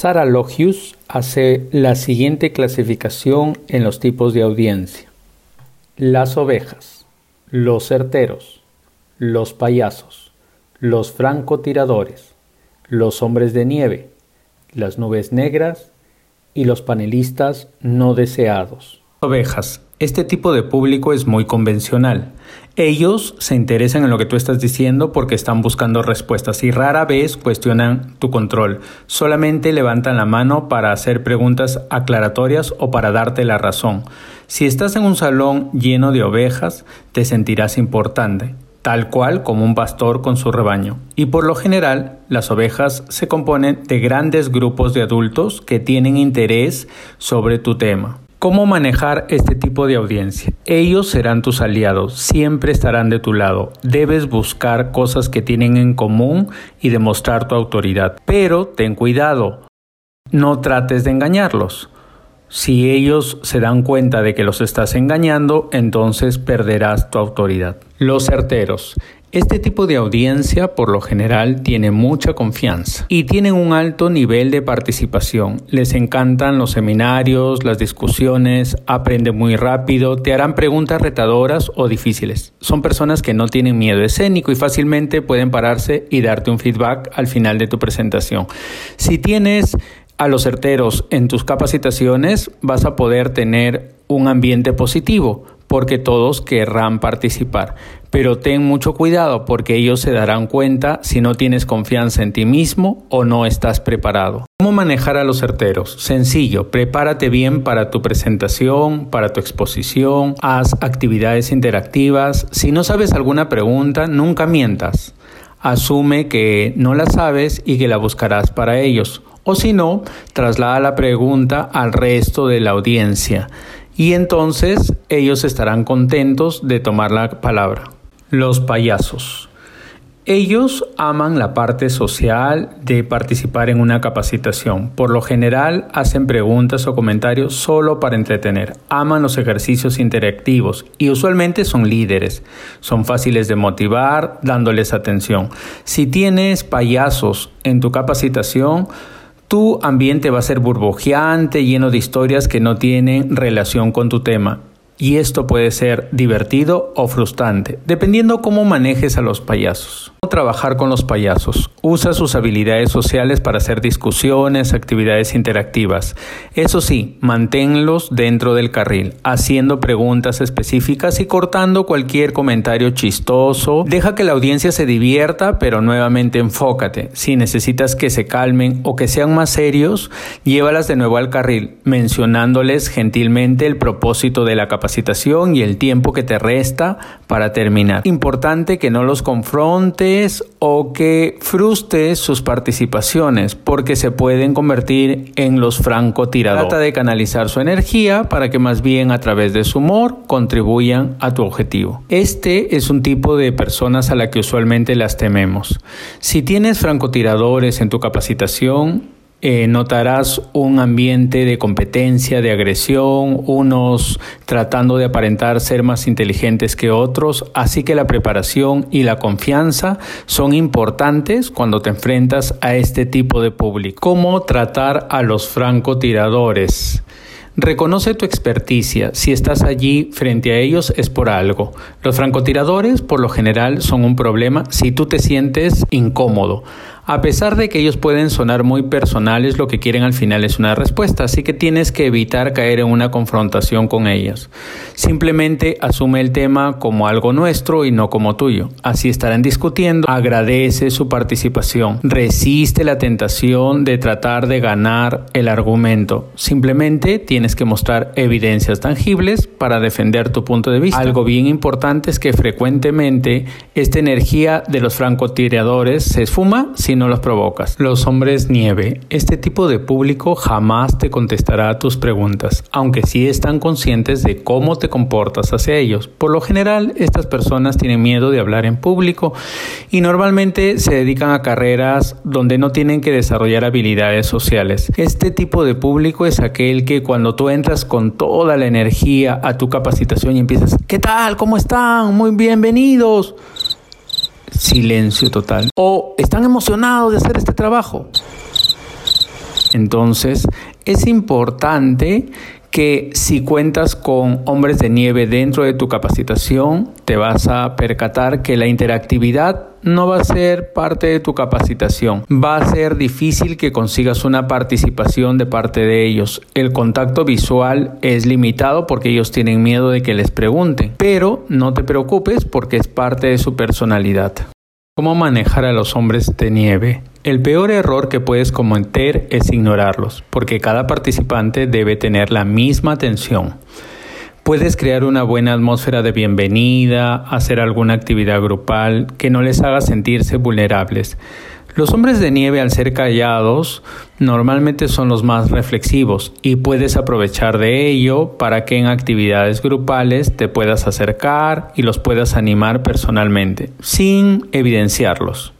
Sara Logius hace la siguiente clasificación en los tipos de audiencia. Las ovejas, los certeros, los payasos, los francotiradores, los hombres de nieve, las nubes negras y los panelistas no deseados. Ovejas. Este tipo de público es muy convencional. Ellos se interesan en lo que tú estás diciendo porque están buscando respuestas y rara vez cuestionan tu control. Solamente levantan la mano para hacer preguntas aclaratorias o para darte la razón. Si estás en un salón lleno de ovejas, te sentirás importante tal cual como un pastor con su rebaño. Y por lo general, las ovejas se componen de grandes grupos de adultos que tienen interés sobre tu tema. ¿Cómo manejar este tipo de audiencia? Ellos serán tus aliados, siempre estarán de tu lado. Debes buscar cosas que tienen en común y demostrar tu autoridad. Pero ten cuidado, no trates de engañarlos. Si ellos se dan cuenta de que los estás engañando, entonces perderás tu autoridad. Los certeros. Este tipo de audiencia por lo general tiene mucha confianza y tienen un alto nivel de participación. Les encantan los seminarios, las discusiones, aprenden muy rápido, te harán preguntas retadoras o difíciles. Son personas que no tienen miedo escénico y fácilmente pueden pararse y darte un feedback al final de tu presentación. Si tienes a los certeros en tus capacitaciones, vas a poder tener un ambiente positivo porque todos querrán participar. Pero ten mucho cuidado porque ellos se darán cuenta si no tienes confianza en ti mismo o no estás preparado. ¿Cómo manejar a los certeros? Sencillo, prepárate bien para tu presentación, para tu exposición, haz actividades interactivas. Si no sabes alguna pregunta, nunca mientas. Asume que no la sabes y que la buscarás para ellos. O si no, traslada la pregunta al resto de la audiencia y entonces ellos estarán contentos de tomar la palabra. Los payasos. Ellos aman la parte social de participar en una capacitación. Por lo general hacen preguntas o comentarios solo para entretener. Aman los ejercicios interactivos y usualmente son líderes. Son fáciles de motivar dándoles atención. Si tienes payasos en tu capacitación, tu ambiente va a ser burbujeante, lleno de historias que no tienen relación con tu tema y esto puede ser divertido o frustrante, dependiendo cómo manejes a los payasos. ¿Cómo trabajar con los payasos? Usa sus habilidades sociales para hacer discusiones, actividades interactivas. Eso sí, manténlos dentro del carril, haciendo preguntas específicas y cortando cualquier comentario chistoso. Deja que la audiencia se divierta, pero nuevamente enfócate. Si necesitas que se calmen o que sean más serios, llévalas de nuevo al carril, mencionándoles gentilmente el propósito de la capacidad y el tiempo que te resta para terminar. Importante que no los confrontes o que frustres sus participaciones porque se pueden convertir en los francotiradores. Trata de canalizar su energía para que más bien a través de su humor contribuyan a tu objetivo. Este es un tipo de personas a la que usualmente las tememos. Si tienes francotiradores en tu capacitación, eh, notarás un ambiente de competencia, de agresión, unos tratando de aparentar ser más inteligentes que otros, así que la preparación y la confianza son importantes cuando te enfrentas a este tipo de público. ¿Cómo tratar a los francotiradores? Reconoce tu experticia. Si estás allí frente a ellos es por algo. Los francotiradores por lo general son un problema si tú te sientes incómodo. A pesar de que ellos pueden sonar muy personales, lo que quieren al final es una respuesta, así que tienes que evitar caer en una confrontación con ellos. Simplemente asume el tema como algo nuestro y no como tuyo. Así estarán discutiendo. Agradece su participación. Resiste la tentación de tratar de ganar el argumento. Simplemente tienes que mostrar evidencias tangibles para defender tu punto de vista. Algo bien importante es que frecuentemente esta energía de los francotiradores se esfuma sin no los provocas. Los hombres nieve. Este tipo de público jamás te contestará a tus preguntas, aunque sí están conscientes de cómo te comportas hacia ellos. Por lo general, estas personas tienen miedo de hablar en público y normalmente se dedican a carreras donde no tienen que desarrollar habilidades sociales. Este tipo de público es aquel que cuando tú entras con toda la energía a tu capacitación y empiezas, ¿qué tal? ¿Cómo están? Muy bienvenidos silencio total. O están emocionados de hacer este trabajo. Entonces, es importante que si cuentas con hombres de nieve dentro de tu capacitación, te vas a percatar que la interactividad no va a ser parte de tu capacitación. Va a ser difícil que consigas una participación de parte de ellos. El contacto visual es limitado porque ellos tienen miedo de que les pregunten. Pero no te preocupes porque es parte de su personalidad. ¿Cómo manejar a los hombres de nieve? El peor error que puedes cometer es ignorarlos, porque cada participante debe tener la misma atención. Puedes crear una buena atmósfera de bienvenida, hacer alguna actividad grupal que no les haga sentirse vulnerables. Los hombres de nieve al ser callados normalmente son los más reflexivos y puedes aprovechar de ello para que en actividades grupales te puedas acercar y los puedas animar personalmente, sin evidenciarlos.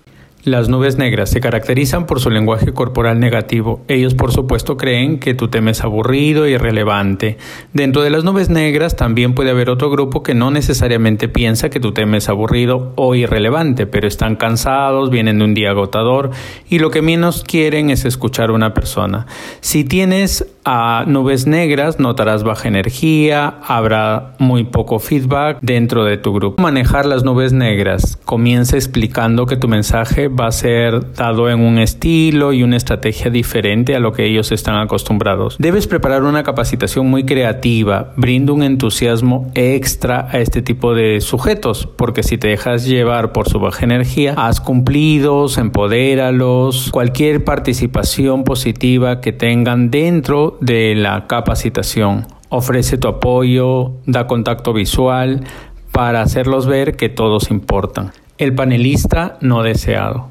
Las nubes negras se caracterizan por su lenguaje corporal negativo. Ellos por supuesto creen que tu tema es aburrido y irrelevante. Dentro de las nubes negras también puede haber otro grupo que no necesariamente piensa que tu tema es aburrido o irrelevante, pero están cansados, vienen de un día agotador y lo que menos quieren es escuchar a una persona. Si tienes a nubes negras, notarás baja energía, habrá muy poco feedback dentro de tu grupo. Manejar las nubes negras. Comienza explicando que tu mensaje va a ser dado en un estilo y una estrategia diferente a lo que ellos están acostumbrados. Debes preparar una capacitación muy creativa, brinda un entusiasmo extra a este tipo de sujetos, porque si te dejas llevar por su baja energía, haz cumplidos, empodéralos, cualquier participación positiva que tengan dentro de la capacitación. Ofrece tu apoyo, da contacto visual para hacerlos ver que todos importan. El panelista no deseado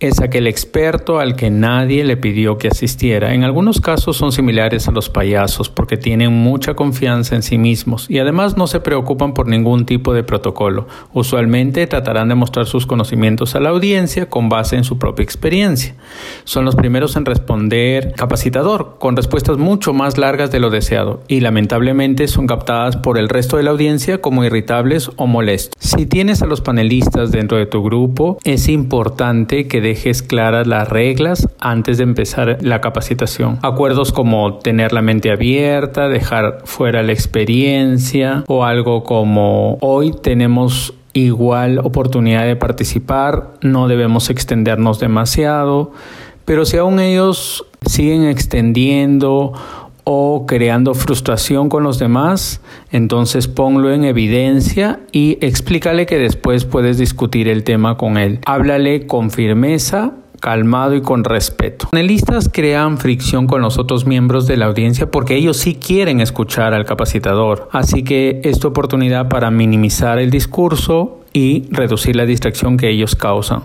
es aquel experto al que nadie le pidió que asistiera. En algunos casos son similares a los payasos porque tienen mucha confianza en sí mismos y además no se preocupan por ningún tipo de protocolo. Usualmente tratarán de mostrar sus conocimientos a la audiencia con base en su propia experiencia. Son los primeros en responder capacitador, con respuestas mucho más largas de lo deseado y lamentablemente son captadas por el resto de la audiencia como irritables o molestos. Si tienes a los panelistas dentro de tu grupo, es importante que dejes claras las reglas antes de empezar la capacitación. Acuerdos como tener la mente abierta, dejar fuera la experiencia o algo como hoy tenemos igual oportunidad de participar, no debemos extendernos demasiado, pero si aún ellos siguen extendiendo o creando frustración con los demás, entonces ponlo en evidencia y explícale que después puedes discutir el tema con él. Háblale con firmeza calmado y con respeto. Los panelistas crean fricción con los otros miembros de la audiencia porque ellos sí quieren escuchar al capacitador, así que es tu oportunidad para minimizar el discurso y reducir la distracción que ellos causan.